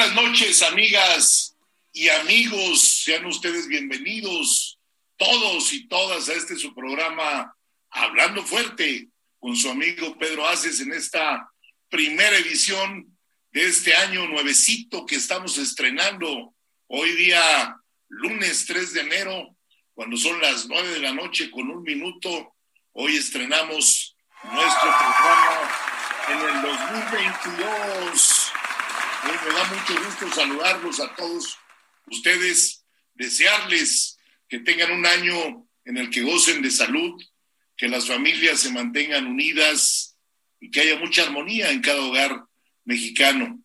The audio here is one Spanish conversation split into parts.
Buenas noches, amigas y amigos. Sean ustedes bienvenidos, todos y todas, a este su programa Hablando Fuerte con su amigo Pedro Aces en esta primera edición de este año nuevecito que estamos estrenando hoy día, lunes 3 de enero, cuando son las 9 de la noche con un minuto. Hoy estrenamos nuestro programa en el 2022. Hoy me da mucho gusto saludarlos a todos ustedes, desearles que tengan un año en el que gocen de salud, que las familias se mantengan unidas y que haya mucha armonía en cada hogar mexicano,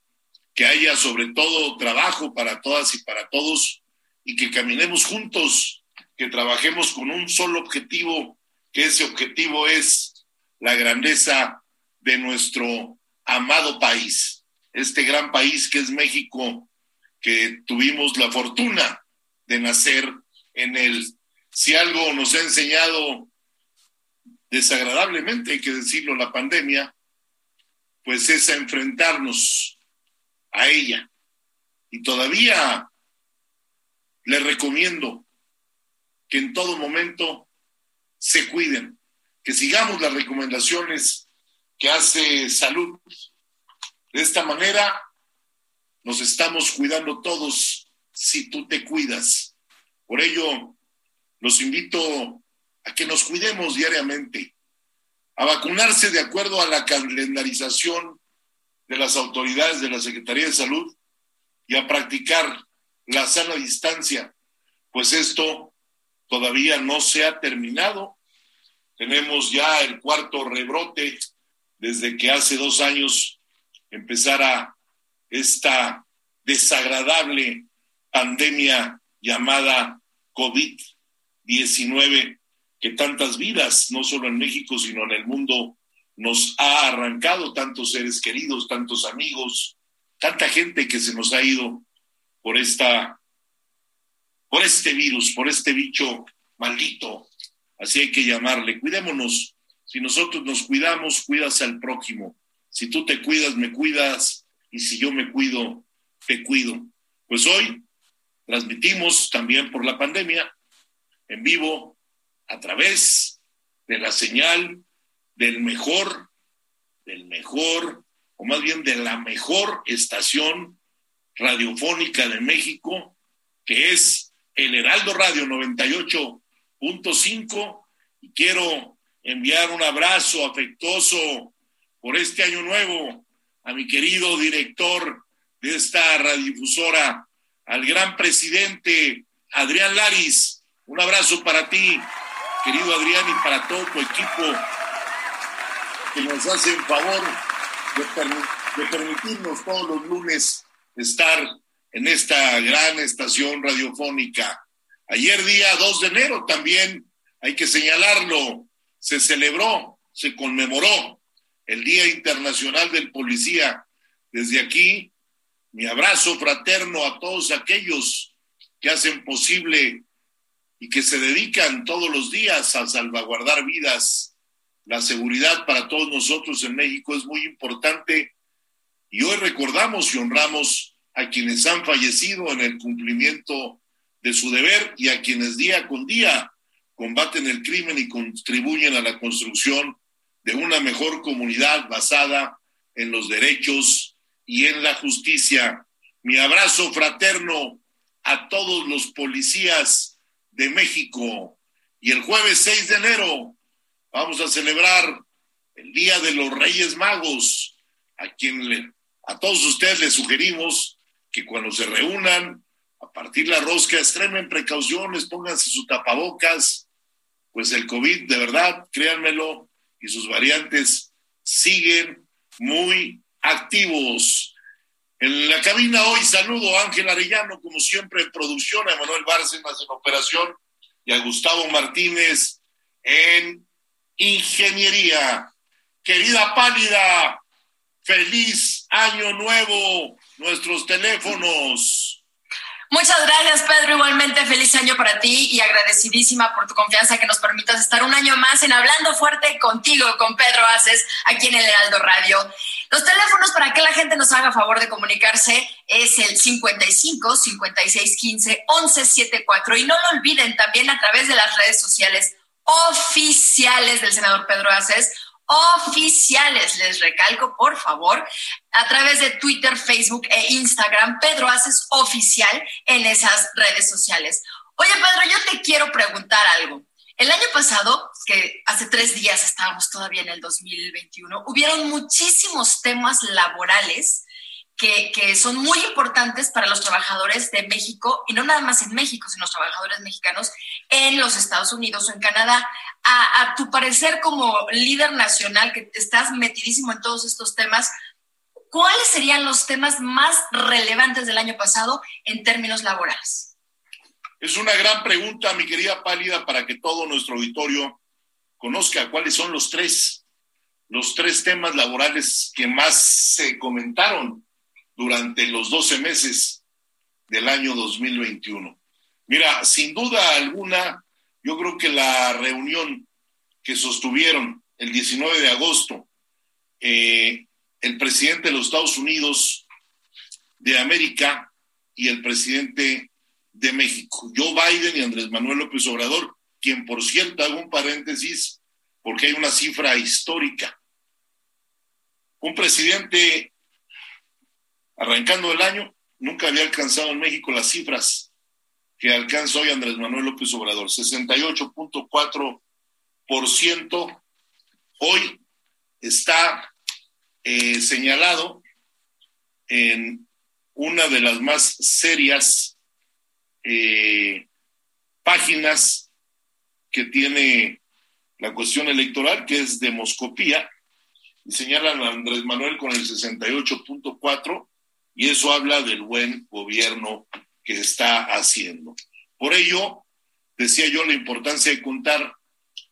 que haya sobre todo trabajo para todas y para todos y que caminemos juntos, que trabajemos con un solo objetivo, que ese objetivo es la grandeza de nuestro amado país este gran país que es México, que tuvimos la fortuna de nacer en él. Si algo nos ha enseñado desagradablemente, hay que decirlo, la pandemia, pues es a enfrentarnos a ella. Y todavía les recomiendo que en todo momento se cuiden, que sigamos las recomendaciones que hace salud de esta manera nos estamos cuidando todos si tú te cuidas. Por ello, los invito a que nos cuidemos diariamente, a vacunarse de acuerdo a la calendarización de las autoridades de la Secretaría de Salud y a practicar la sana distancia, pues esto todavía no se ha terminado. Tenemos ya el cuarto rebrote desde que hace dos años empezara esta desagradable pandemia llamada COVID-19 que tantas vidas, no solo en México, sino en el mundo, nos ha arrancado, tantos seres queridos, tantos amigos, tanta gente que se nos ha ido por esta, por este virus, por este bicho maldito. Así hay que llamarle. Cuidémonos. Si nosotros nos cuidamos, cuidas al prójimo. Si tú te cuidas, me cuidas, y si yo me cuido, te cuido. Pues hoy transmitimos también por la pandemia en vivo a través de la señal del mejor, del mejor, o más bien de la mejor estación radiofónica de México, que es el Heraldo Radio 98.5. Y quiero enviar un abrazo afectuoso por este año nuevo a mi querido director de esta radiodifusora, al gran presidente Adrián Laris. Un abrazo para ti, querido Adrián, y para todo tu equipo que nos hace el favor de, de permitirnos todos los lunes estar en esta gran estación radiofónica. Ayer día 2 de enero también, hay que señalarlo, se celebró, se conmemoró el Día Internacional del Policía. Desde aquí, mi abrazo fraterno a todos aquellos que hacen posible y que se dedican todos los días a salvaguardar vidas. La seguridad para todos nosotros en México es muy importante y hoy recordamos y honramos a quienes han fallecido en el cumplimiento de su deber y a quienes día con día combaten el crimen y contribuyen a la construcción de una mejor comunidad basada en los derechos y en la justicia. Mi abrazo fraterno a todos los policías de México. Y el jueves 6 de enero vamos a celebrar el Día de los Reyes Magos, a quien a todos ustedes les sugerimos que cuando se reúnan a partir la rosca, extremen precauciones, pónganse sus tapabocas, pues el COVID, de verdad, créanmelo, y sus variantes siguen muy activos. En la cabina hoy saludo a Ángel Arellano, como siempre en producción, a Manuel Bárcenas en operación y a Gustavo Martínez en ingeniería. Querida Pálida, feliz año nuevo, nuestros teléfonos Muchas gracias, Pedro. Igualmente, feliz año para ti y agradecidísima por tu confianza que nos permitas estar un año más en Hablando Fuerte contigo, con Pedro Aces, aquí en el Heraldo Radio. Los teléfonos para que la gente nos haga favor de comunicarse es el 55 56 15 11 74. Y no lo olviden también a través de las redes sociales oficiales del senador Pedro Aces oficiales, les recalco, por favor, a través de Twitter, Facebook e Instagram, Pedro Haces Oficial en esas redes sociales. Oye, Pedro, yo te quiero preguntar algo. El año pasado, que hace tres días estábamos todavía en el 2021, hubieron muchísimos temas laborales que, son muy importantes para los trabajadores de México, y no nada más en México, sino los trabajadores mexicanos en los Estados Unidos o en Canadá. A, tu parecer, como líder nacional, que estás metidísimo en todos estos temas, ¿cuáles serían los temas más relevantes del año pasado en términos laborales? Es una gran pregunta, mi querida Pálida, para que todo nuestro auditorio conozca cuáles son los tres, los tres temas laborales que más se comentaron durante los 12 meses del año 2021. Mira, sin duda alguna, yo creo que la reunión que sostuvieron el 19 de agosto eh, el presidente de los Estados Unidos de América y el presidente de México, Joe Biden y Andrés Manuel López Obrador, quien por cierto hago un paréntesis porque hay una cifra histórica. Un presidente arrancando el año, nunca había alcanzado en México las cifras que alcanza hoy Andrés Manuel López Obrador, 68.4%. Hoy está eh, señalado en una de las más serias eh, páginas que tiene la cuestión electoral, que es demoscopía, y señalan a Andrés Manuel con el 68.4 y eso habla del buen gobierno que está haciendo. Por ello, decía yo la importancia de contar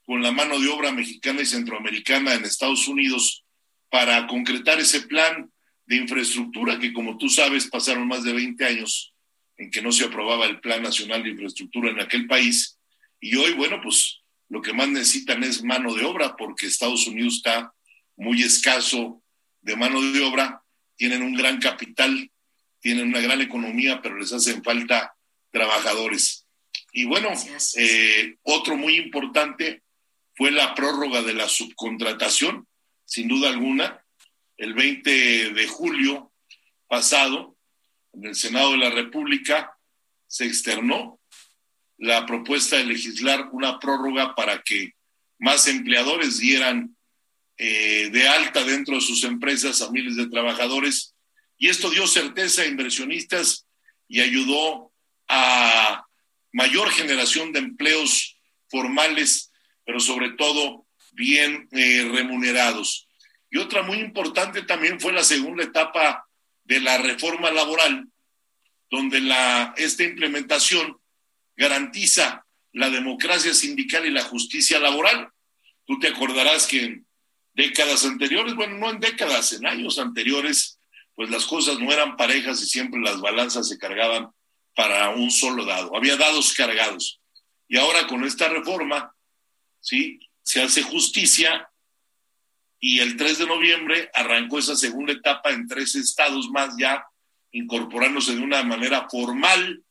con la mano de obra mexicana y centroamericana en Estados Unidos para concretar ese plan de infraestructura que, como tú sabes, pasaron más de 20 años en que no se aprobaba el Plan Nacional de Infraestructura en aquel país. Y hoy, bueno, pues lo que más necesitan es mano de obra porque Estados Unidos está muy escaso de mano de obra tienen un gran capital, tienen una gran economía, pero les hacen falta trabajadores. Y bueno, eh, otro muy importante fue la prórroga de la subcontratación, sin duda alguna. El 20 de julio pasado, en el Senado de la República, se externó la propuesta de legislar una prórroga para que más empleadores dieran eh, de alta dentro de sus empresas a miles de trabajadores. Y esto dio certeza a inversionistas y ayudó a mayor generación de empleos formales, pero sobre todo bien eh, remunerados. Y otra muy importante también fue la segunda etapa de la reforma laboral, donde la, esta implementación garantiza la democracia sindical y la justicia laboral. Tú te acordarás que décadas anteriores, bueno, no en décadas, en años anteriores, pues las cosas no eran parejas y siempre las balanzas se cargaban para un solo dado. Había dados cargados. Y ahora con esta reforma, ¿sí? Se hace justicia y el 3 de noviembre arrancó esa segunda etapa en tres estados más ya, incorporándose de una manera formal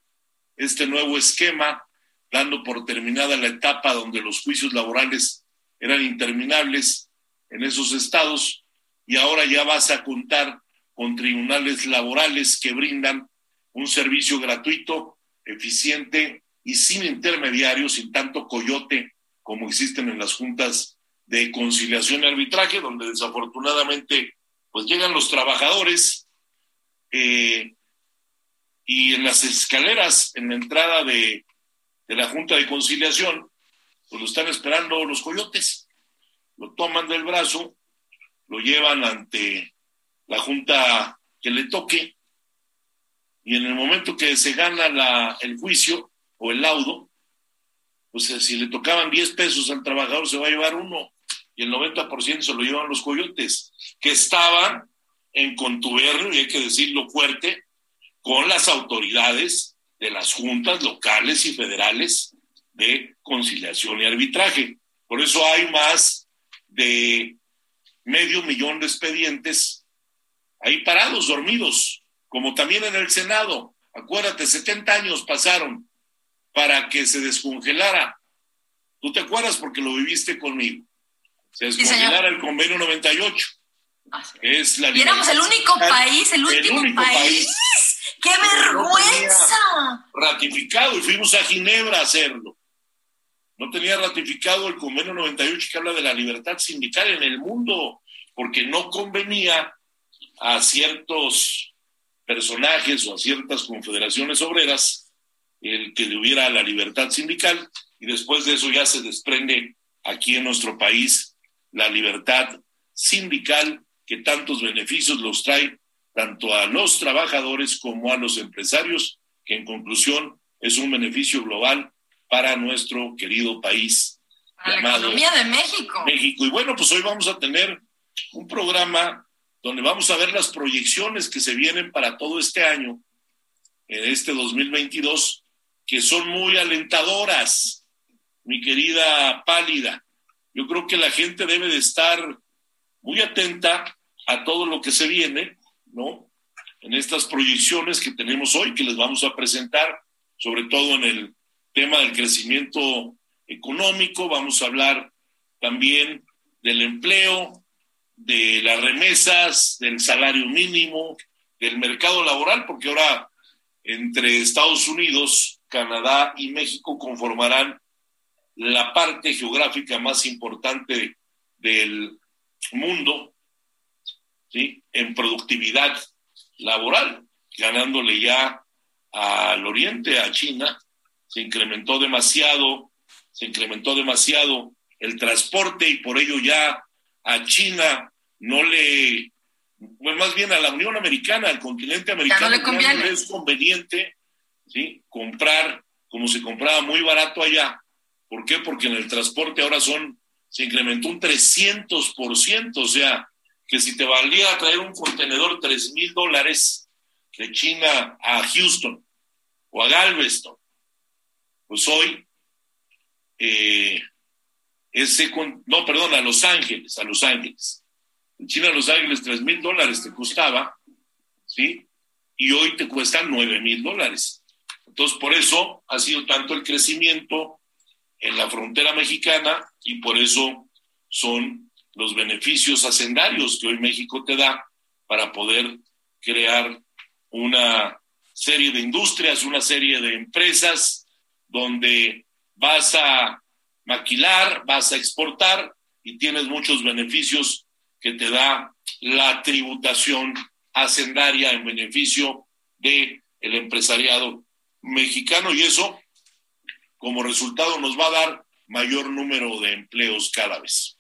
este nuevo esquema, dando por terminada la etapa donde los juicios laborales eran interminables en esos estados y ahora ya vas a contar con tribunales laborales que brindan un servicio gratuito, eficiente y sin intermediarios, sin tanto coyote como existen en las juntas de conciliación y arbitraje, donde desafortunadamente pues llegan los trabajadores eh, y en las escaleras, en la entrada de, de la junta de conciliación, pues lo están esperando los coyotes, lo toman del brazo, lo llevan ante la junta que le toque y en el momento que se gana el juicio o el laudo, pues eh, si le tocaban 10 pesos al trabajador se va a llevar uno y el 90% se lo llevan los coyotes, que estaban en contubernio, y hay que decirlo fuerte, con las autoridades de las juntas locales y federales de conciliación y arbitraje. Por eso hay más de medio millón de expedientes ahí parados, dormidos, como también en el Senado. Acuérdate, 70 años pasaron para que se descongelara. ¿Tú te acuerdas? Porque lo viviste conmigo. Se descongelara el convenio 98. Ah, es la y éramos el único país, el último país. ¡Qué vergüenza! ratificado y fuimos a Ginebra a hacerlo. No tenía ratificado el convenio 98 que habla de la libertad sindical en el mundo, porque no convenía a ciertos personajes o a ciertas confederaciones obreras el que hubiera la libertad sindical y después de eso ya se desprende aquí en nuestro país la libertad sindical que tantos beneficios los trae tanto a los trabajadores como a los empresarios, que en conclusión es un beneficio global para nuestro querido país. Para la economía de México. México. Y bueno, pues hoy vamos a tener un programa donde vamos a ver las proyecciones que se vienen para todo este año, en este 2022, que son muy alentadoras, mi querida Pálida. Yo creo que la gente debe de estar muy atenta a todo lo que se viene, ¿no? En estas proyecciones que tenemos hoy, que les vamos a presentar, sobre todo en el tema del crecimiento económico, vamos a hablar también del empleo, de las remesas, del salario mínimo, del mercado laboral, porque ahora entre Estados Unidos, Canadá y México conformarán la parte geográfica más importante del mundo, ¿sí? En productividad laboral, ganándole ya al oriente, a China, se incrementó demasiado, se incrementó demasiado el transporte y por ello ya a China no le, pues más bien a la Unión Americana, al continente americano, no le es conveniente ¿sí? comprar como se compraba muy barato allá. ¿Por qué? Porque en el transporte ahora son, se incrementó un 300%, o sea, que si te valía traer un contenedor 3 mil dólares de China a Houston o a Galveston, pues hoy eh, ese, no, perdón, a Los Ángeles, a Los Ángeles. En China, Los Ángeles, 3 mil dólares te costaba, ¿sí? Y hoy te cuesta 9 mil dólares. Entonces, por eso ha sido tanto el crecimiento en la frontera mexicana y por eso son los beneficios hacendarios que hoy México te da para poder crear una serie de industrias, una serie de empresas donde vas a maquilar, vas a exportar y tienes muchos beneficios que te da la tributación hacendaria en beneficio de el empresariado mexicano y eso como resultado nos va a dar mayor número de empleos cada vez.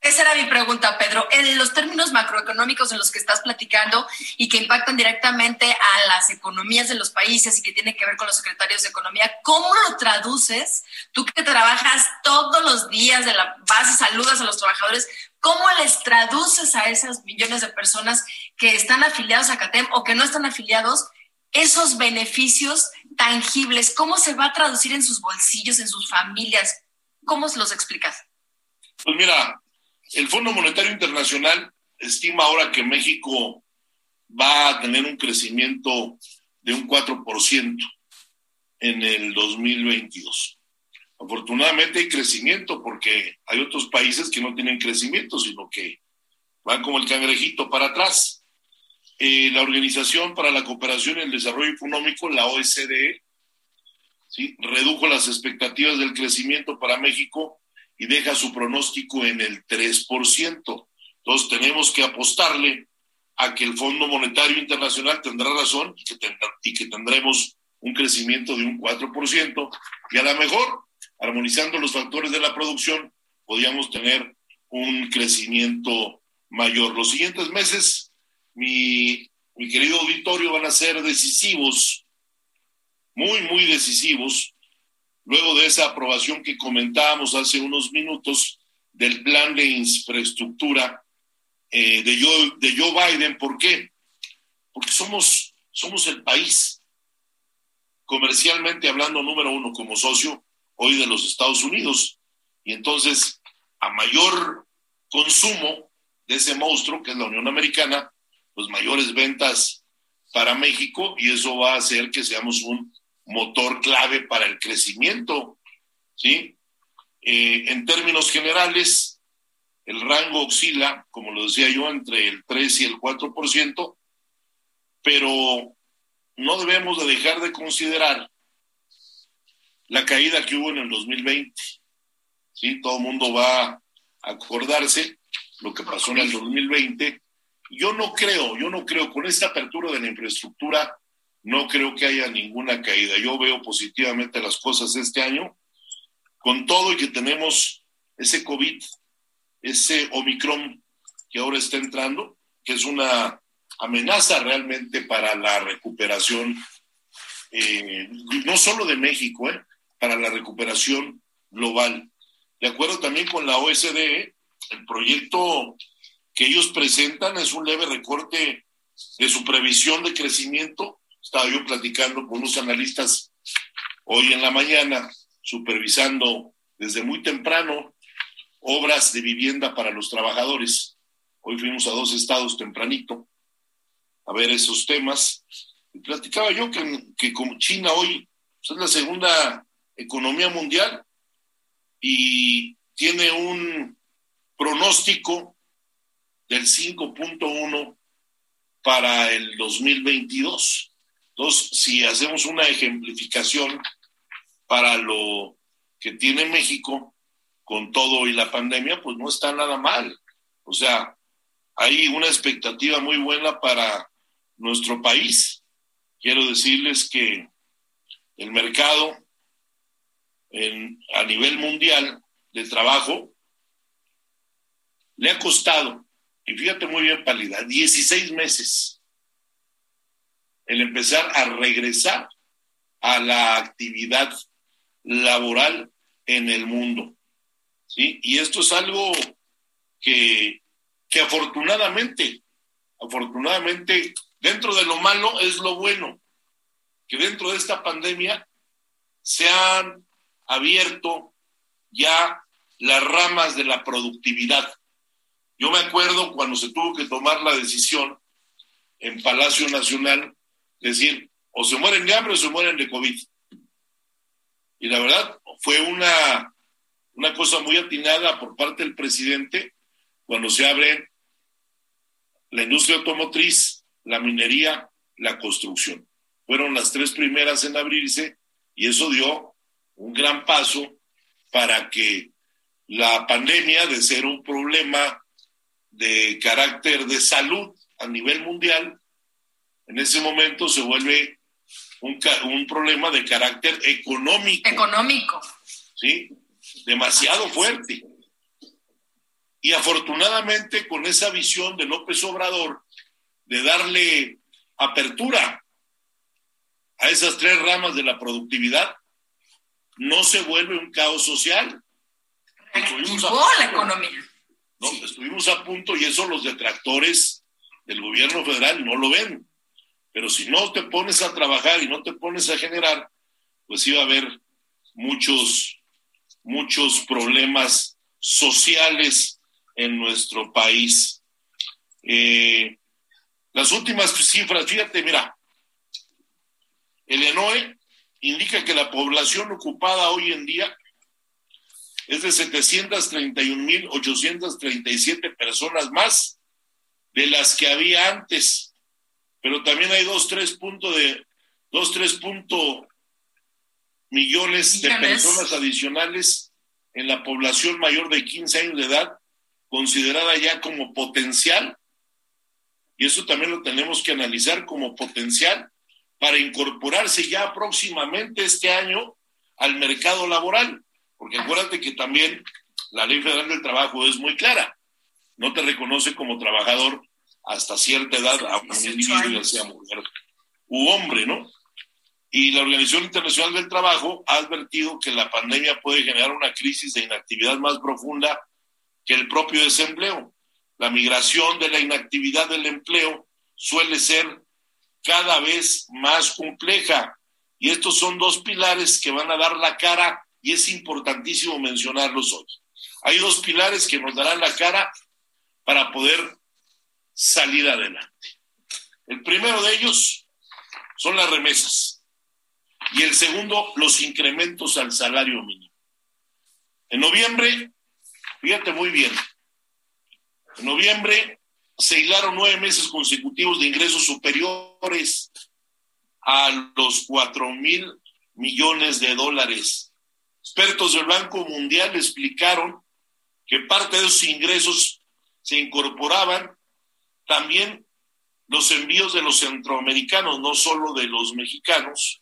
Esa era mi pregunta, Pedro. En los términos macroeconómicos en los que estás platicando y que impactan directamente a las economías de los países y que tiene que ver con los secretarios de Economía, ¿cómo lo traduces? Tú que trabajas todos los días de la base, saludas a los trabajadores, ¿cómo les traduces a esas millones de personas que están afiliados a CATEM o que no están afiliados esos beneficios tangibles, ¿cómo se va a traducir en sus bolsillos, en sus familias? ¿Cómo se los explicas? Pues mira, el Fondo Monetario Internacional estima ahora que México va a tener un crecimiento de un 4% en el 2022. Afortunadamente hay crecimiento porque hay otros países que no tienen crecimiento, sino que van como el cangrejito para atrás. Eh, la Organización para la Cooperación y el Desarrollo Económico, la OSDE, ¿sí? redujo las expectativas del crecimiento para México y deja su pronóstico en el 3%. Entonces tenemos que apostarle a que el Fondo Monetario Internacional tendrá razón y que, tendremos un crecimiento de un 4% y a lo mejor, armonizando los factores de la producción, podríamos tener un crecimiento mayor. Los siguientes meses, mi, mi querido auditorio, van a ser decisivos, muy, muy decisivos, luego de esa aprobación que comentábamos hace unos minutos del plan de infraestructura eh, de, Joe, de Joe Biden. ¿Por qué? Porque somos, somos el país, comercialmente hablando, número uno como socio hoy de los Estados Unidos. Y entonces, a mayor consumo de ese monstruo que es la Unión Americana, pues mayores ventas para México y eso va a hacer que seamos un motor clave para el crecimiento, ¿sí? Eh, en términos generales, el rango oscila, como lo decía yo, entre el 3 y el 4%, pero no debemos de dejar de considerar la caída que hubo en el 2020. ¿sí? Todo el mundo va a acordarse lo que pasó en el 2020. Yo no creo, yo no creo, con esta apertura de la infraestructura, no creo que haya ninguna caída. Yo veo positivamente las cosas este año, con todo y que tenemos ese COVID ese Omicron que ahora está entrando, que es una amenaza realmente para la recuperación, eh, no solo de México, eh, para la recuperación global. De acuerdo también con la OSDE, el proyecto que ellos presentan es un leve recorte de su previsión de crecimiento. Estaba yo platicando con unos analistas hoy en la mañana, supervisando desde muy temprano obras de vivienda para los trabajadores. Hoy fuimos a dos estados tempranito a ver esos temas. Y platicaba yo que, que como China hoy pues, es la segunda economía mundial y tiene un pronóstico del 5.1 para el 2022. Entonces, si hacemos una ejemplificación para lo que tiene México, con todo y la pandemia, pues no está nada mal. O sea, hay una expectativa muy buena para nuestro país. Quiero decirles que el mercado a nivel mundial de trabajo le ha costado, y fíjate muy bien, Pálida, 16 meses el empezar a regresar a la actividad laboral en el mundo. ¿sí? Y esto es algo que, que afortunadamente, afortunadamente, dentro de lo malo es lo bueno, que dentro de esta pandemia se han abierto ya las ramas de la productividad. Yo me acuerdo cuando se tuvo que tomar la decisión en Palacio Nacional, decir, o se mueren de hambre o se mueren de COVID. Y la verdad fue una una cosa muy atinada por parte del presidente cuando se abre la industria automotriz, la minería, la construcción. Fueron las tres primeras en abrirse y eso dio un gran paso para que la pandemia, de ser un problema de carácter de salud a nivel mundial, en ese momento se vuelve un, un problema de carácter económico. Económico. ¿Sí? demasiado fuerte. Y afortunadamente con esa visión de López Obrador de darle apertura a esas tres ramas de la productividad, no se vuelve un caos social. Estuvimos a la economía. No, estuvimos a punto y eso los detractores del gobierno federal no lo ven. Pero si no te pones a trabajar y no te pones a generar, pues iba a haber muchos, muchos problemas sociales en nuestro país. Eh, las últimas cifras, fíjate, mira, el ENOE indica que la población ocupada hoy en día es de 731.837 personas más de las que había antes, pero también hay dos, tres puntos de, dos, tres puntos millones de personas adicionales en la población mayor de 15 años de edad, considerada ya como potencial, y eso también lo tenemos que analizar como potencial para incorporarse ya próximamente este año al mercado laboral, porque acuérdate que también la Ley Federal del Trabajo es muy clara, no te reconoce como trabajador hasta cierta edad a un individuo, ya sea mujer u hombre, ¿no? Y la Organización Internacional del Trabajo ha advertido que la pandemia puede generar una crisis de inactividad más profunda que el propio desempleo. La migración de la inactividad del empleo suele ser cada vez más compleja. Y estos son dos pilares que van a dar la cara y es importantísimo mencionarlos hoy. Hay dos pilares que nos darán la cara para poder salir adelante. El primero de ellos son las remesas y el segundo, los incrementos al salario mínimo. En noviembre, fíjate muy bien, en noviembre se hilaron nueve meses consecutivos de ingresos superiores a los cuatro mil millones de dólares. Expertos del Banco Mundial explicaron que parte de esos ingresos se incorporaban también los envíos de los centroamericanos, no solo de los mexicanos,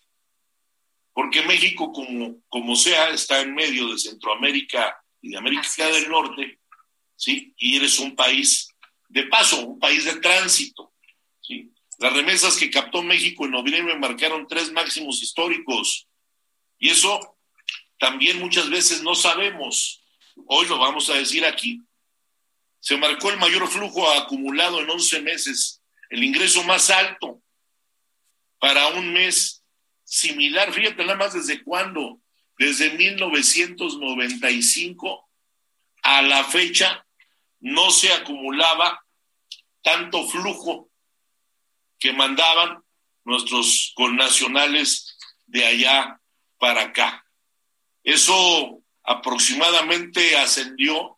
porque México, como, como sea, está en medio de Centroamérica y de América del Norte, ¿sí? Y eres un país de paso, un país de tránsito, ¿sí? Las remesas que captó México en noviembre marcaron tres máximos históricos, y eso también muchas veces no sabemos. Hoy lo vamos a decir aquí. Se marcó el mayor flujo acumulado en 11 meses, el ingreso más alto para un mes similar, fíjate nada más desde cuándo, desde 1995 a la fecha no se acumulaba tanto flujo que mandaban nuestros connacionales de allá para acá. Eso aproximadamente ascendió,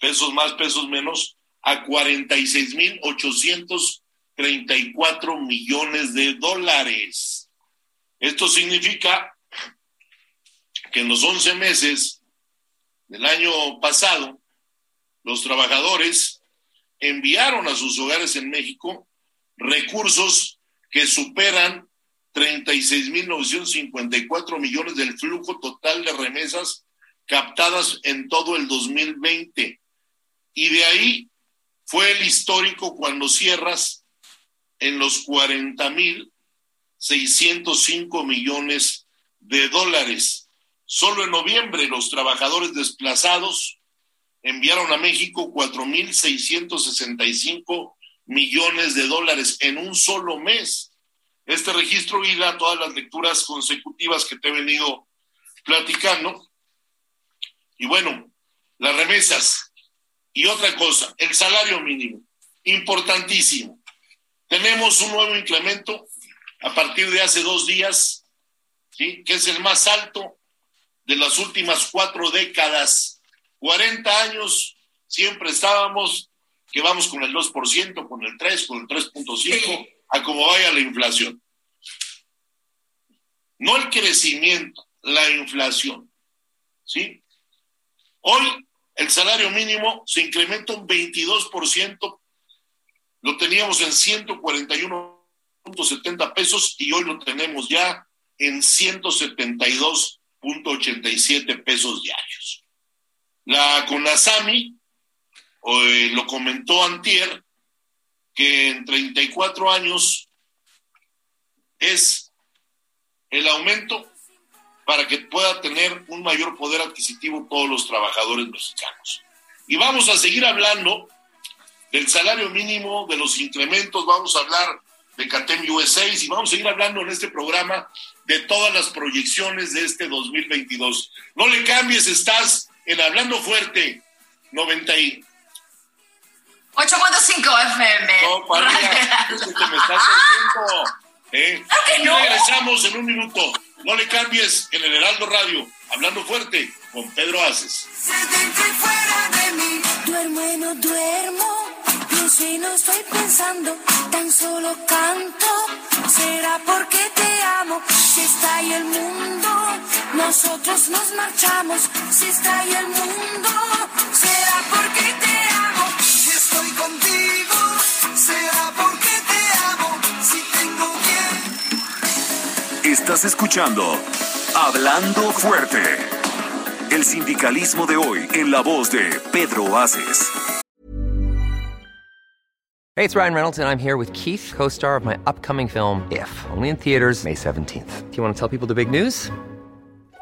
pesos más, pesos menos, a 46.834 millones de dólares. Esto significa que en los 11 meses del año pasado, los trabajadores enviaron a sus hogares en México recursos que superan 36.954 millones del flujo total de remesas captadas en todo el 2020. Y de ahí fue el histórico cuando cierras en los 40 mil 605 millones de dólares. Solo en noviembre los trabajadores desplazados enviaron a México 4.665 millones de dólares en un solo mes. Este registro hila todas las lecturas consecutivas que te he venido platicando. Y bueno, las remesas. Y otra cosa, el salario mínimo, importantísimo. Tenemos un nuevo incremento a partir de hace dos días, ¿sí? que es el más alto de las últimas cuatro décadas. 40 años siempre estábamos que vamos con el 2%, con el 3, con el 3.5, a como vaya la inflación. No el crecimiento, la inflación. ¿Sí? Hoy el salario mínimo se incrementa un 22%, lo teníamos en 141 70 pesos y hoy lo tenemos ya en 172.87 pesos diarios. La CONASAMI eh, lo comentó Antier que en 34 años es el aumento para que pueda tener un mayor poder adquisitivo todos los trabajadores mexicanos. Y vamos a seguir hablando del salario mínimo, de los incrementos, vamos a hablar de CATEM USA y vamos a seguir hablando en este programa de todas las proyecciones de este 2022. No le cambies, estás en Hablando Fuerte 90 y... 8.5 FM. No, es que me estás oyendo. ¿eh? que no. Regresamos en un minuto. No le cambies en el Heraldo Radio, Hablando Fuerte con Pedro Aces. fuera de mí, duermo y no duermo, pienso y no estoy pensando, tan solo canto. Será porque te amo, si está ahí el mundo, nosotros nos marchamos, si está ahí el mundo, será porque te amo, si estoy contigo, será porque Estás escuchando Hablando Fuerte. El sindicalismo de hoy en la voz de Pedro. Hey, it's Ryan Reynolds, and I'm here with Keith, co star of my upcoming film, If, only in theaters, May 17th. Do you want to tell people the big news?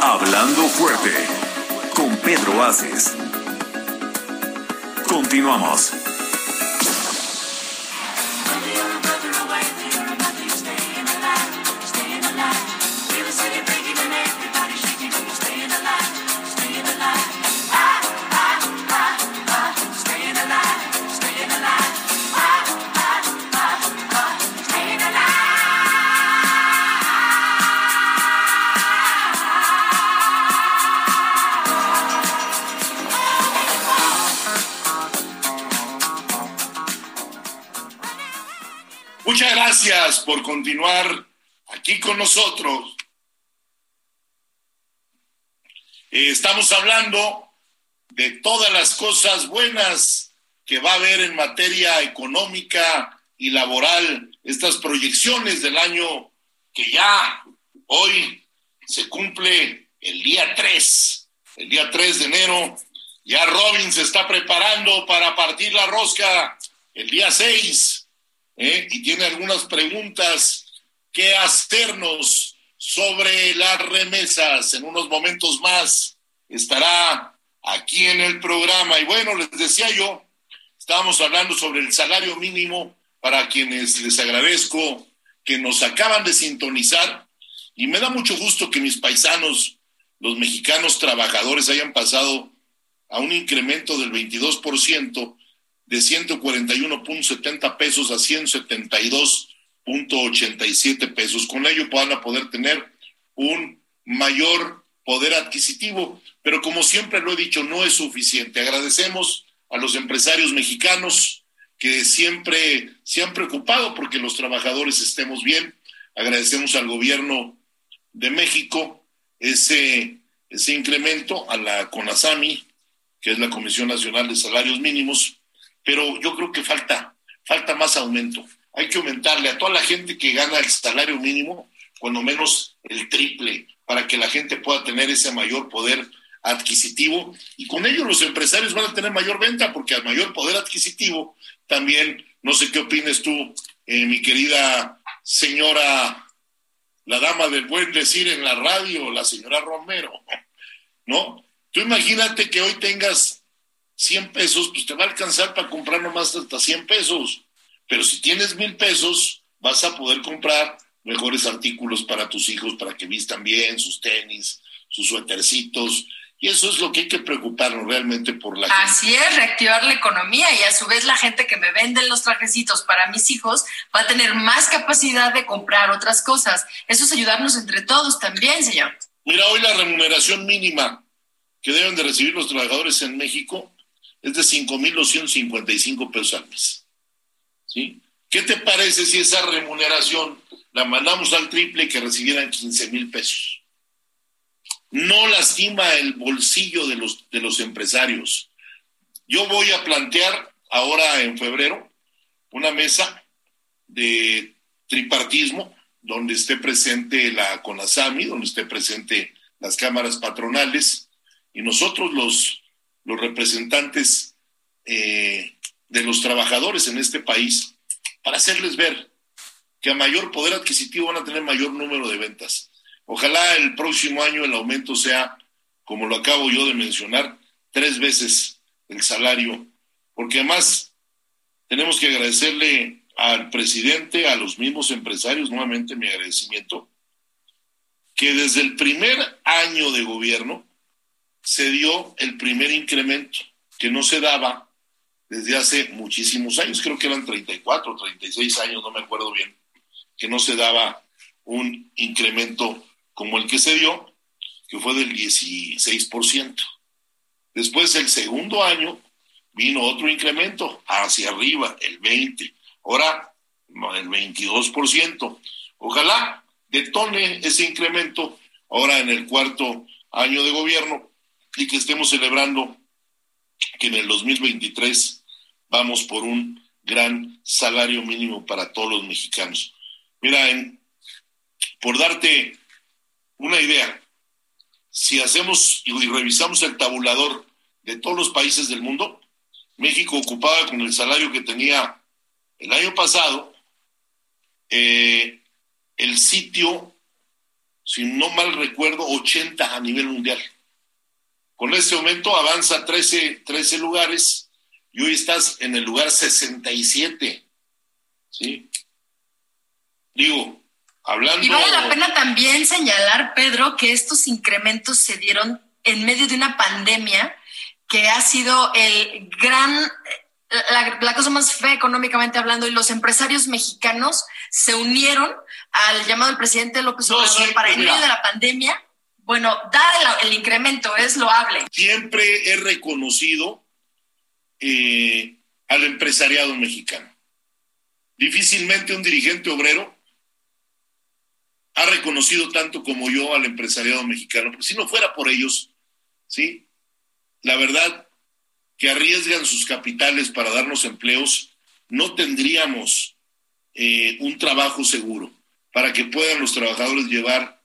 Hablando Fuerte con Pedro Aces. Continuamos. Muchas gracias por continuar aquí con nosotros. Eh, estamos hablando de todas las cosas buenas que va a haber en materia económica y laboral, estas proyecciones del año que ya hoy se cumple el día 3, el día 3 de enero. Ya Robin se está preparando para partir la rosca el día 6 ¿eh? y tiene algunas preguntas que hacernos sobre las remesas. En unos momentos más estará aquí en el programa. Y bueno, les decía yo, estábamos hablando sobre el salario mínimo para quienes les agradezco que nos acaban de sintonizar. Y me da mucho gusto que mis paisanos, los mexicanos trabajadores, hayan pasado a un incremento del 22% de 141.70 pesos a 172.87 pesos. Con ello van a poder tener un mayor poder adquisitivo, pero como siempre lo he dicho, no es suficiente. Agradecemos a los empresarios mexicanos que siempre se han preocupado porque los trabajadores estemos bien. Agradecemos al gobierno de México ese, ese incremento, a la CONASAMI, que es la Comisión Nacional de Salarios Mínimos, pero yo creo que falta, falta más aumento. Hay que aumentarle a toda la gente que gana el salario mínimo, cuando menos el triple, para que la gente pueda tener ese mayor poder adquisitivo y con ello los empresarios van a tener mayor venta porque al mayor poder adquisitivo también, no sé qué opines tú, eh, mi querida señora, la dama del buen decir en la radio, la señora Romero, ¿no? Tú imagínate que hoy tengas 100 pesos, pues te va a alcanzar para comprar nomás hasta 100 pesos. Pero si tienes mil pesos, vas a poder comprar mejores artículos para tus hijos, para que vistan bien, sus tenis, sus suétercitos. Y eso es lo que hay que preocuparnos realmente por la Así es, reactivar la economía y a su vez la gente que me vende los trajecitos para mis hijos va a tener más capacidad de comprar otras cosas. Eso es ayudarnos entre todos también, señor. Mira, hoy la remuneración mínima que deben de recibir los trabajadores en México es de 5.255 pesos al mes. ¿Sí? ¿Qué te parece si esa remuneración la mandamos al triple que recibieran 15 mil pesos? No lastima el bolsillo de los, de los empresarios. Yo voy a plantear ahora en febrero una mesa de tripartismo, donde esté presente la CONASAMI, donde esté presente las cámaras patronales y nosotros los, los representantes eh, de los trabajadores en este país, para hacerles ver que a mayor poder adquisitivo van a tener mayor número de ventas. Ojalá el próximo año el aumento sea, como lo acabo yo de mencionar, tres veces el salario, porque además tenemos que agradecerle al presidente, a los mismos empresarios, nuevamente mi agradecimiento, que desde el primer año de gobierno se dio el primer incremento que no se daba desde hace muchísimos años, creo que eran 34, 36 años, no me acuerdo bien, que no se daba un incremento como el que se dio, que fue del 16%. Después, el segundo año, vino otro incremento hacia arriba, el 20%. Ahora, el 22%. Ojalá detone ese incremento ahora en el cuarto año de gobierno y que estemos celebrando que en el 2023 vamos por un gran salario mínimo para todos los mexicanos. Mira, por darte una idea, si hacemos y revisamos el tabulador de todos los países del mundo, México ocupaba con el salario que tenía el año pasado eh, el sitio, si no mal recuerdo, 80 a nivel mundial. Con este aumento avanza 13, 13 lugares y hoy estás en el lugar 67. ¿Sí? Digo, hablando... Y vale la pena también señalar, Pedro, que estos incrementos se dieron en medio de una pandemia que ha sido el gran la, cosa más fea económicamente hablando y los empresarios mexicanos se unieron al llamado del presidente López Obrador para en medio de la pandemia, bueno, dar el, incremento es loable. Siempre he reconocido eh, al empresariado mexicano. Difícilmente un dirigente obrero ha reconocido tanto como yo al empresariado mexicano, porque si no fuera por ellos, ¿sí? La verdad, que arriesgan sus capitales para darnos empleos, no tendríamos eh, un trabajo seguro para que puedan los trabajadores llevar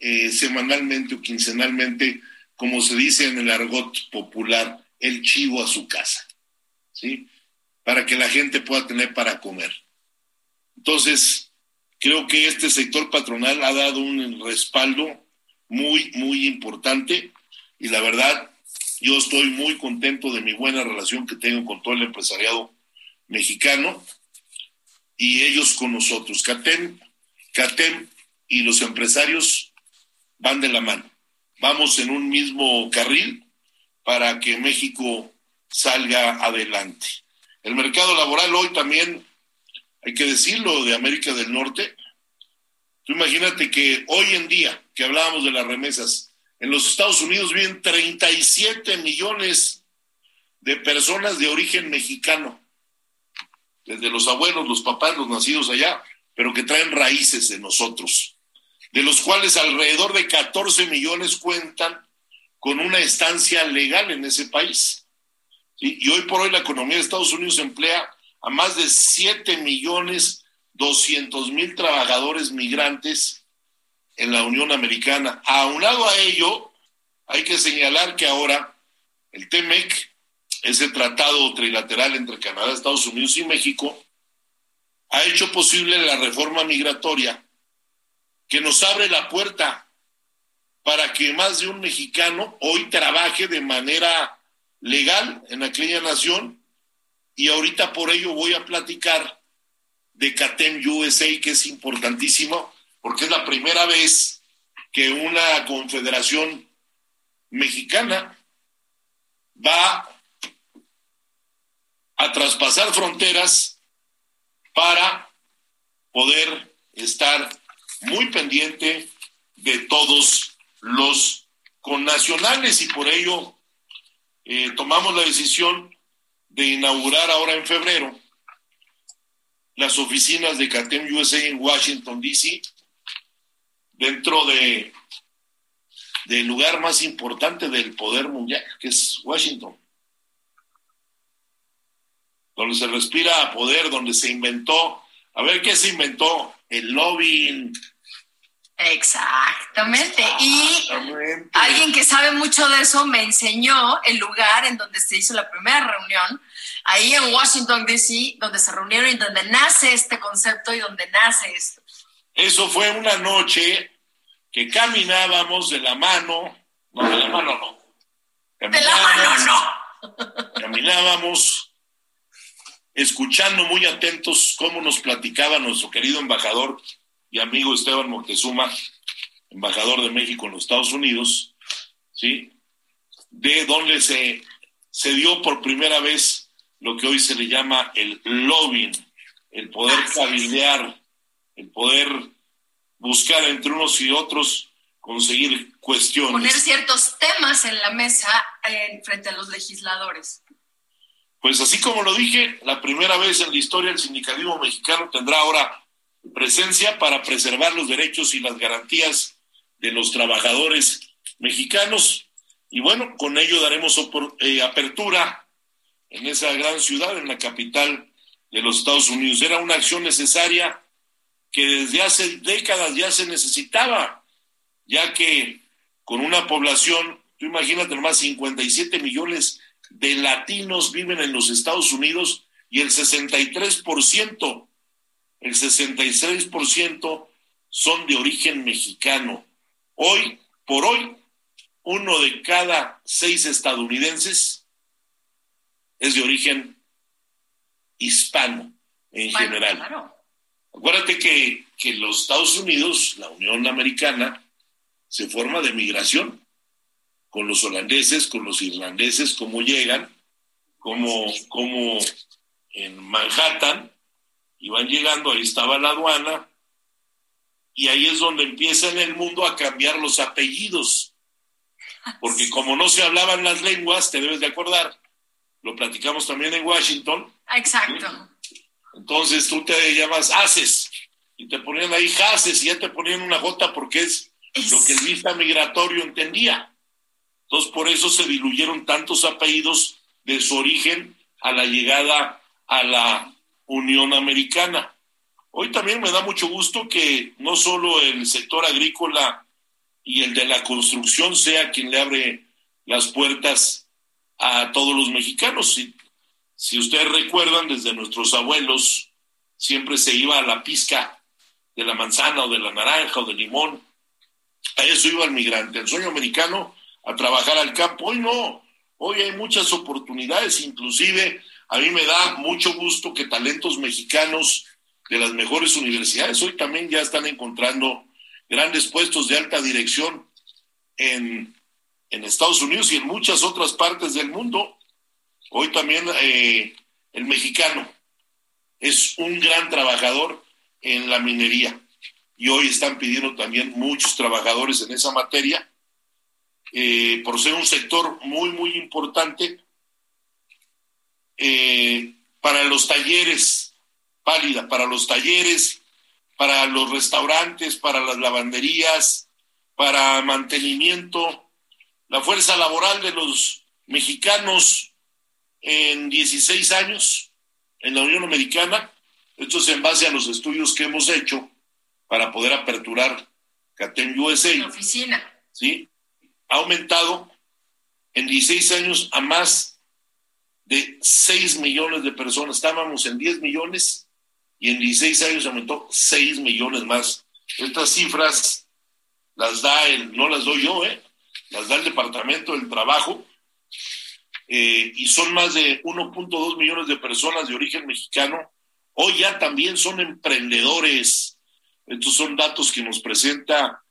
eh, semanalmente o quincenalmente, como se dice en el argot popular, el chivo a su casa, ¿sí? Para que la gente pueda tener para comer. Entonces, creo que este sector patronal ha dado un respaldo muy, muy importante y la verdad yo estoy muy contento de mi buena relación que tengo con todo el empresariado mexicano y ellos con nosotros. CATEM, CATEM y los empresarios van de la mano. Vamos en un mismo carril para que México salga adelante. El mercado laboral hoy también, hay que decirlo, de América del Norte. Tú imagínate que hoy en día, que hablábamos de las remesas, en los Estados Unidos viven 37 millones de personas de origen mexicano, desde los abuelos, los papás, los nacidos allá, pero que traen raíces de nosotros, de los cuales alrededor de 14 millones cuentan con una estancia legal en ese país. Y hoy por hoy la economía de Estados Unidos emplea a más de 7 millones 200 mil trabajadores migrantes en la Unión Americana. Aunado a ello, hay que señalar que ahora el TEMEC, ese tratado trilateral entre Canadá, Estados Unidos y México, ha hecho posible la reforma migratoria que nos abre la puerta para que más de un mexicano hoy trabaje de manera legal en aquella nación. Y ahorita por ello voy a platicar de CATEM USA, que es importantísimo, porque es la primera vez que una confederación mexicana va a traspasar fronteras para poder estar muy pendiente de todos los connacionales y por ello eh, tomamos la decisión de inaugurar ahora en febrero las oficinas de CATEM USA en Washington, D.C., dentro de del lugar más importante del poder mundial, que es Washington, donde se respira poder, donde se inventó A ver qué se inventó. El lobbying. Exactamente. Y alguien que sabe mucho de eso me enseñó el lugar en donde se hizo la primera reunión, ahí en Washington, D.C., donde se reunieron y donde nace este concepto y donde nace esto. Eso fue una noche que caminábamos de la mano, no, de la mano no. De la mano no. Caminábamos escuchando muy atentos cómo nos platicaba nuestro querido embajador y amigo Esteban Moctezuma, embajador de México en los Estados Unidos, ¿sí? De donde se, se dio por primera vez lo que hoy se le llama el lobbying, el poder cabildear, el poder buscar entre unos y otros conseguir cuestiones. Poner ciertos temas en la mesa en frente a los legisladores. Pues así como lo dije, la primera vez en la historia el sindicalismo mexicano tendrá ahora presencia para preservar los derechos y las garantías de los trabajadores mexicanos. Y bueno, con ello daremos eh, apertura en esa gran ciudad, en la capital de los Estados Unidos. Era una acción necesaria que desde hace décadas ya se necesitaba, ya que con una población, tú imagínate más 57 millones de latinos viven en los Estados Unidos y el 63% el 66% son de origen mexicano. Hoy, por hoy, uno de cada seis estadounidenses es de origen hispano en general. Acuérdate que, que los Estados Unidos, la Unión Americana, se forma de migración con los holandeses, con los irlandeses, cómo llegan, como, como en Manhattan, iban llegando, ahí estaba la aduana, y ahí es donde empieza en el mundo a cambiar los apellidos, porque como no se hablaban las lenguas, te debes de acordar, lo platicamos también en Washington. Exacto. Entonces tú te llamas Haces y te ponían ahí Haces y ya te ponían una J porque es, lo que el vista migratorio entendía. Entonces por eso se diluyeron tantos apellidos de su origen a la llegada a la Unión Americana. Hoy también me da mucho gusto que no solo el sector agrícola y el de la construcción sea quien le abre las puertas a todos los mexicanos. Si, ustedes recuerdan, desde nuestros abuelos siempre se iba a la pizca de la manzana o de la naranja o del limón. A eso iba el migrante, el sueño americano, a trabajar al campo. Hoy no, hoy hay muchas oportunidades, inclusive a mí me da mucho gusto que talentos mexicanos de las mejores universidades hoy también ya están encontrando grandes puestos de alta dirección en, Estados Unidos y en muchas otras partes del mundo. Hoy también eh, el mexicano es un gran trabajador en la minería y hoy están pidiendo también muchos trabajadores en esa materia eh, por ser un sector muy, muy importante eh, para los talleres, pálida, para los talleres, para los restaurantes, para las lavanderías, para mantenimiento, la fuerza laboral de los mexicanos en 16 años en la Unión Americana. Esto es en base a los estudios que hemos hecho para poder aperturar CATEM USA. La oficina. Sí, ha aumentado en 16 años a más de 6 millones de personas. Estábamos en 10 millones y en 16 años aumentó 6 millones más. Estas cifras las da el, no las doy yo, ¿eh? las da el Departamento del Trabajo eh, y son más de 1.2 millones de personas de origen mexicano. Hoy ya también son emprendedores. Estos son datos que nos presenta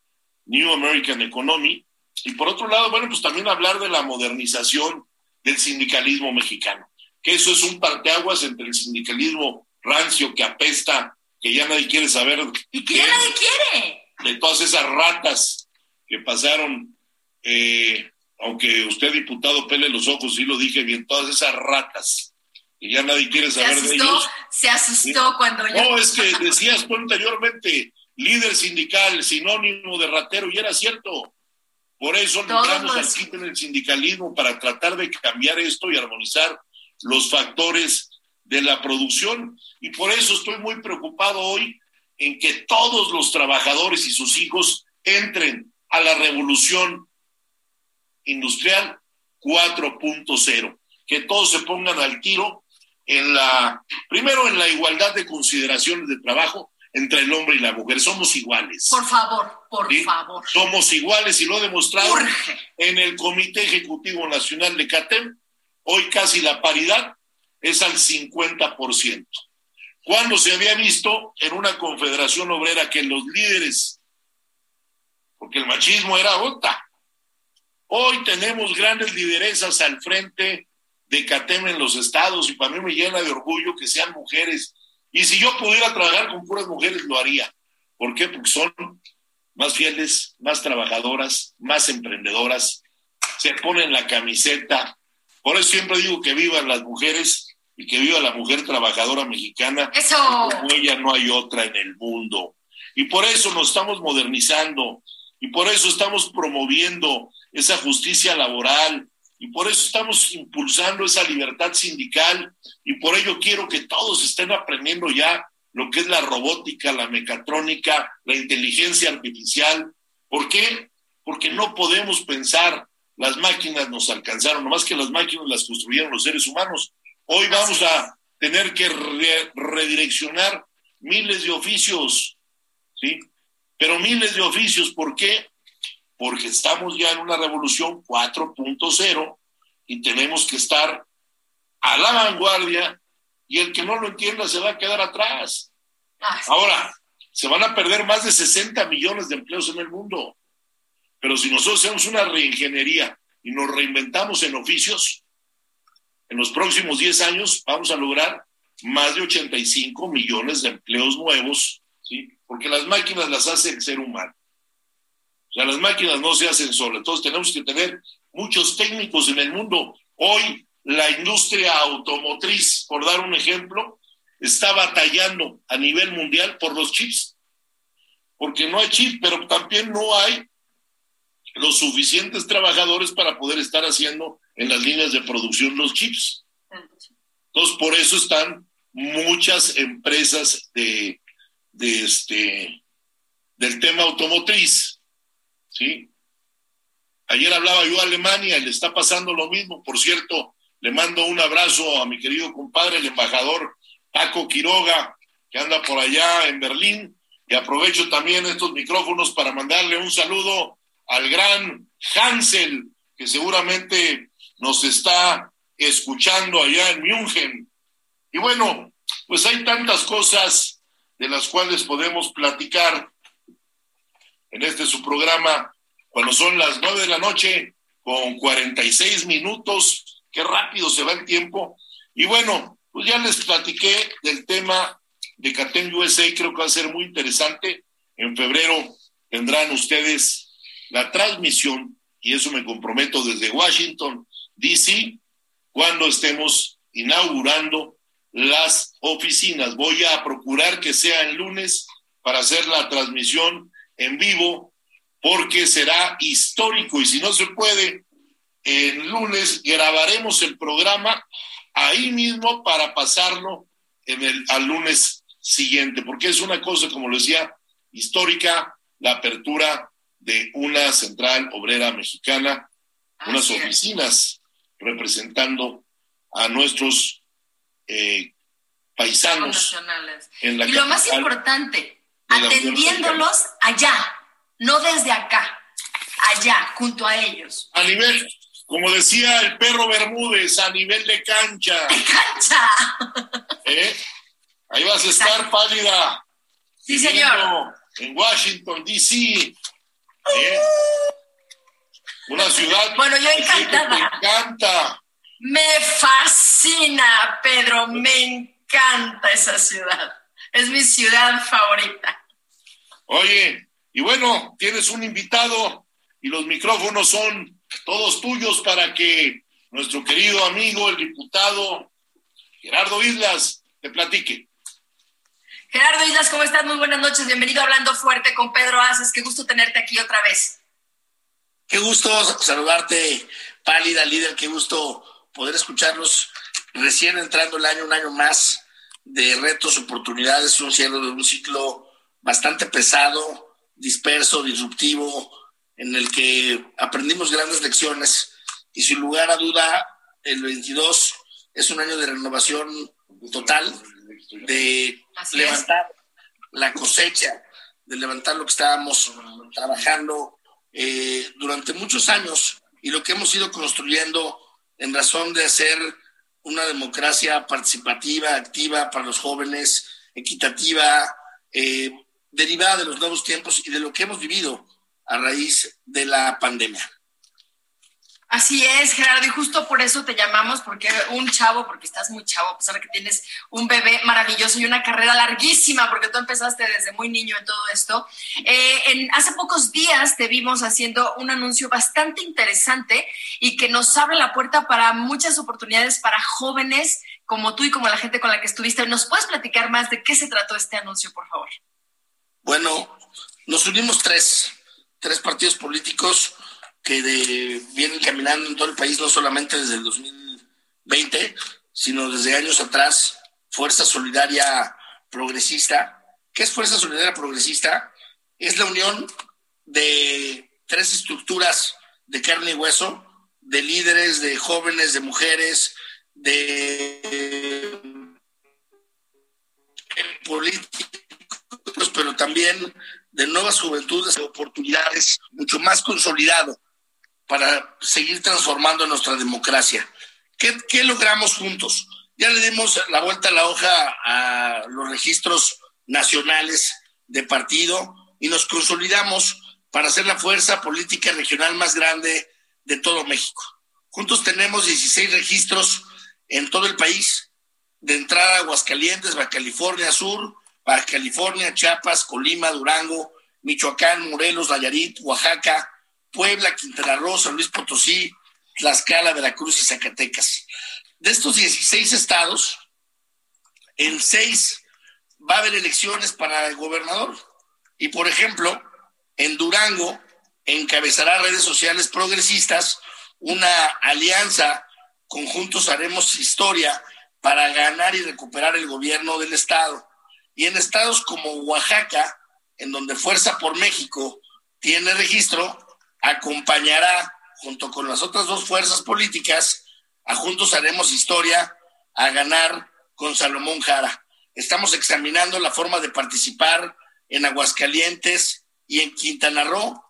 New American Economy. Y por otro lado, bueno, pues también hablar de la modernización del sindicalismo mexicano. Que eso es un parteaguas entre el sindicalismo rancio que apesta, que ya nadie quiere saber. Y que ya nadie quiere. De todas esas ratas que pasaron, eh, aunque usted, diputado, pele los ojos, sí lo dije bien, todas esas ratas que ya nadie quiere saber de ellos. Se asustó cuando yo. No, es que decías tú anteriormente, líder sindical, sinónimo de ratero, y era cierto. Por eso luchamos aquí en el sindicalismo para tratar de cambiar esto y armonizar los factores de la producción. Y por eso estoy muy preocupado hoy en que todos los trabajadores y sus hijos entren a la revolución industrial 4.0, que todos se pongan al tiro en la, primero en la igualdad de consideraciones de trabajo entre el hombre y la mujer. Somos iguales. Por favor, por favor. Somos iguales y lo he demostrado en el Comité Ejecutivo Nacional de CATEM. Hoy casi la paridad es al 50%. Cuando se había visto en una confederación obrera que los líderes, porque el machismo era otra, hoy tenemos grandes lideresas al frente de CATEM en los estados y para mí me llena de orgullo que sean mujeres y si yo pudiera trabajar con puras mujeres, lo haría. ¿Por qué? Porque son más fieles, más trabajadoras, más emprendedoras, se ponen la camiseta. Por eso siempre digo que vivan las mujeres y que viva la mujer trabajadora mexicana. Eso. Como ella no hay otra en el mundo. Y por eso nos estamos modernizando y por eso estamos promoviendo esa justicia laboral, y por eso estamos impulsando esa libertad sindical y por ello quiero que todos estén aprendiendo ya lo que es la robótica, la mecatrónica, la inteligencia artificial. ¿Por qué? Porque no podemos pensar, las máquinas nos alcanzaron, nomás que las máquinas las construyeron los seres humanos. Hoy vamos a tener que redireccionar miles de oficios, ¿sí? Pero miles de oficios, ¿por qué? Porque estamos ya en una revolución 4.0 y tenemos que estar a la vanguardia y el que no lo entienda se va a quedar atrás. Ah, Ahora, se van a perder más de 60 millones de empleos en el mundo, pero si nosotros hacemos una reingeniería y nos reinventamos en oficios, en los próximos 10 años vamos a lograr más de 85 millones de empleos nuevos, ¿sí? porque las máquinas las hace el ser humano. Las máquinas no se hacen solas. Entonces tenemos que tener muchos técnicos en el mundo. Hoy la industria automotriz, por dar un ejemplo, está batallando a nivel mundial por los chips. Porque no hay chips, pero también no hay los suficientes trabajadores para poder estar haciendo en las líneas de producción los chips. Entonces, por eso están muchas empresas de, de este, del tema automotriz ¿sí? Ayer hablaba yo a Alemania y le está pasando lo mismo. Por cierto, le mando un abrazo a mi querido compadre, el embajador Paco Quiroga, que anda por allá en Berlín. Y aprovecho también estos micrófonos para mandarle un saludo al gran Hansel, que seguramente nos está escuchando allá en München. Y bueno, pues hay tantas cosas de las cuales podemos platicar en este su programa, cuando son las nueve de la noche, con 46 minutos, qué rápido se va el tiempo. Y bueno, pues ya les platiqué del tema de Catem USA, creo que va a ser muy interesante. En febrero tendrán ustedes la transmisión, y eso me comprometo desde Washington, D.C., cuando estemos inaugurando las oficinas. Voy a procurar que sea el lunes para hacer la transmisión en vivo porque será histórico. Y si no se puede, el lunes grabaremos el programa ahí mismo para pasarlo en el, al lunes siguiente, porque es una cosa, como lo decía, histórica, la apertura de una central obrera mexicana, unas oficinas representando a nuestros eh, paisanos. En la y lo más importante, atendiéndolos allá, no desde acá, allá, junto a ellos. A nivel, como decía el perro Bermúdez, a nivel de cancha. De cancha. ¿Eh? Ahí vas a estar pálida. Sí, señor. En Washington, D.C. ¿Eh? Una ciudad. Bueno, yo encantada. Me encanta. Me fascina, Pedro, me encanta esa ciudad. Es mi ciudad favorita. Oye, y bueno, tienes un invitado y los micrófonos son todos tuyos para que nuestro querido amigo, el diputado Gerardo Islas, te platique. Gerardo Islas, ¿cómo estás? Muy buenas noches. Bienvenido a Hablando Fuerte con Pedro Aces. Qué gusto tenerte aquí otra vez. Qué gusto saludarte, pálida líder. Qué gusto poder escucharlos recién entrando el año, un año más de retos, oportunidades, un cierre de un ciclo bastante pesado, disperso, disruptivo, en el que aprendimos grandes lecciones. Y sin lugar a duda el 22 es un año de renovación total, de levantar la cosecha, de levantar lo que estábamos trabajando eh, durante muchos años y lo que hemos ido construyendo en razón de hacer una democracia participativa, activa para los jóvenes, equitativa, eh, derivada de los nuevos tiempos y de lo que hemos vivido a raíz de la pandemia. Así es, Gerardo, y justo por eso te llamamos, porque un chavo, porque estás muy chavo, a pesar de que tienes un bebé maravilloso y una carrera larguísima, porque tú empezaste desde muy niño en todo esto. Eh, en, hace pocos días te vimos haciendo un anuncio bastante interesante y que nos abre la puerta para muchas oportunidades para jóvenes como tú y como la gente con la que estuviste. ¿Nos puedes platicar más de qué se trató este anuncio, por favor? Bueno, nos unimos tres, tres partidos políticos que vienen caminando en todo el país, no solamente desde el 2020, sino desde años atrás, Fuerza Solidaria Progresista. ¿Qué es Fuerza Solidaria Progresista? Es la unión de tres estructuras de carne y hueso, de líderes, de jóvenes, de mujeres, de políticos, pero también de nuevas juventudes, de oportunidades, mucho más consolidado para seguir transformando nuestra democracia. ¿Qué, logramos juntos? Ya le dimos la vuelta a la hoja a los registros nacionales de partido y nos consolidamos para ser la fuerza política regional más grande de todo México. Juntos tenemos 16 registros en todo el país, de entrada a Aguascalientes, Baja California Sur, Baja California, Chiapas, Colima, Durango, Michoacán, Morelos, Nayarit, Oaxaca, Puebla, Quintana Roo, San Luis Potosí, Tlaxcala, Veracruz y Zacatecas. De estos 16 estados, en seis va a haber elecciones para el gobernador. Y por ejemplo, en Durango encabezará redes sociales progresistas una alianza, conjuntos haremos historia para ganar y recuperar el gobierno del estado. Y en estados como Oaxaca, en donde Fuerza por México tiene registro, acompañará junto con las otras dos fuerzas políticas a Juntos Haremos Historia a ganar con Salomón Jara. Estamos examinando la forma de participar en Aguascalientes y en Quintana Roo.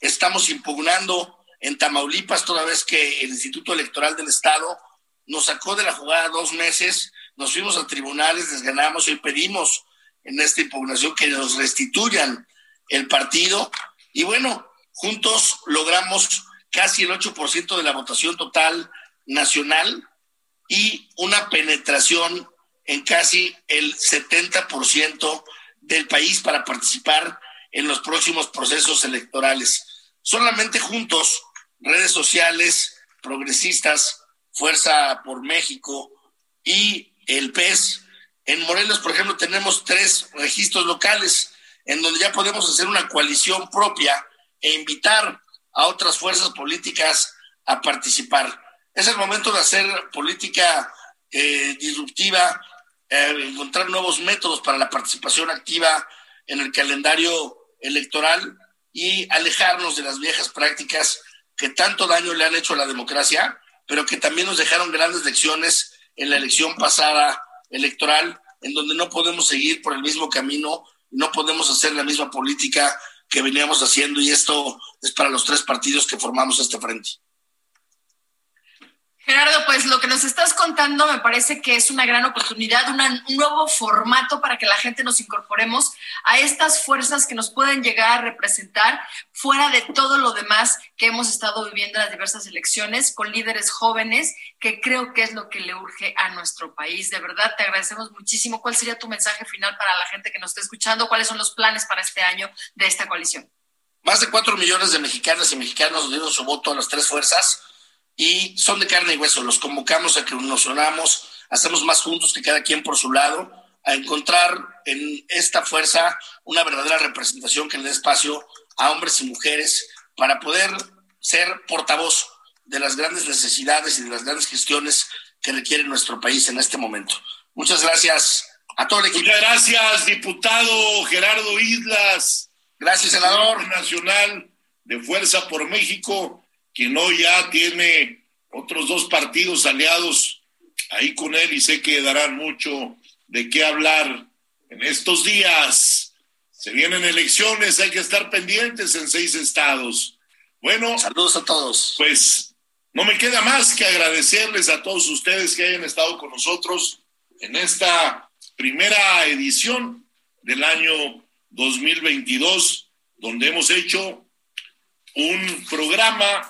Estamos impugnando en Tamaulipas toda vez que el Instituto Electoral del Estado nos sacó de la jugada dos meses, nos fuimos a tribunales, les ganamos y pedimos en esta impugnación que nos restituyan el partido. Y bueno, Juntos logramos casi el 8% de la votación total nacional y una penetración en casi el 70% del país para participar en los próximos procesos electorales. Solamente juntos, redes sociales, progresistas, Fuerza por México y el PES. En Morelos, por ejemplo, tenemos tres registros locales en donde ya podemos hacer una coalición propia e invitar a otras fuerzas políticas a participar. Es el momento de hacer política eh, disruptiva, eh, encontrar nuevos métodos para la participación activa en el calendario electoral y alejarnos de las viejas prácticas que tanto daño le han hecho a la democracia, pero que también nos dejaron grandes lecciones en la elección pasada electoral, en donde no podemos seguir por el mismo camino, no podemos hacer la misma política que veníamos haciendo y esto es para los tres partidos que formamos este frente. Gerardo, pues lo que nos estás contando me parece que es una gran oportunidad, un nuevo formato para que la gente nos incorporemos a estas fuerzas que nos pueden llegar a representar fuera de todo lo demás que hemos estado viviendo en las diversas elecciones, con líderes jóvenes, que creo que es lo que le urge a nuestro país. De verdad, te agradecemos muchísimo. ¿Cuál sería tu mensaje final para la gente que nos está escuchando? ¿Cuáles son los planes para este año de esta coalición? Más de cuatro millones de mexicanas y mexicanos dieron su voto a las tres fuerzas y son de carne y hueso. Los convocamos a que nos unamos, hacemos más juntos que cada quien por su lado, a encontrar en esta fuerza una verdadera representación que le dé espacio a hombres y mujeres para poder ser portavoz de las grandes necesidades y de las grandes gestiones que requiere nuestro país en este momento. Muchas gracias a todo el equipo. Muchas gracias, diputado Gerardo Islas. Gracias, senador nacional de Fuerza por México, quien hoy ya tiene otros dos partidos aliados ahí con él y sé que darán mucho de qué hablar en estos días. Se vienen elecciones, hay que estar pendientes en seis estados. Bueno, saludos a todos. Pues no me queda más que agradecerles a todos ustedes que hayan estado con nosotros en esta primera edición del año 2022, donde hemos hecho un programa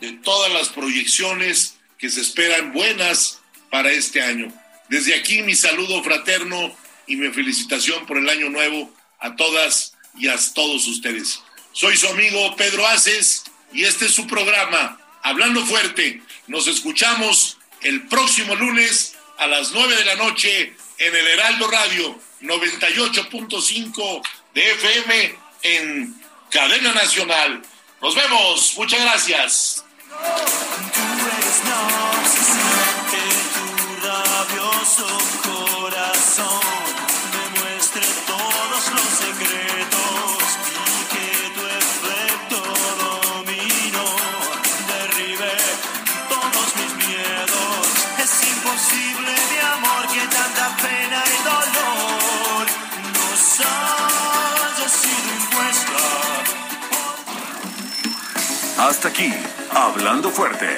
de todas las proyecciones que se esperan buenas para este año. Desde aquí mi saludo fraterno y mi felicitación por el año nuevo a todas y a todos ustedes. Soy su amigo Pedro Aces y este es su programa, Hablando Fuerte. Nos escuchamos el próximo lunes a las 9 de la noche en el Heraldo Radio 98.5 de FM en Cadena Nacional. Nos vemos, muchas gracias. Tú eres tu rabioso corazón. Hasta aquí, Hablando Fuerte,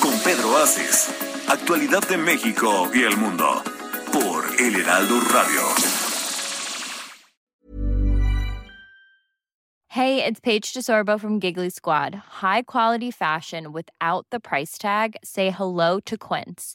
con Pedro Aces. Actualidad de México y el mundo, por El Heraldo Radio. Hey, it's Paige DeSorbo from Giggly Squad. High quality fashion without the price tag? Say hello to Quince.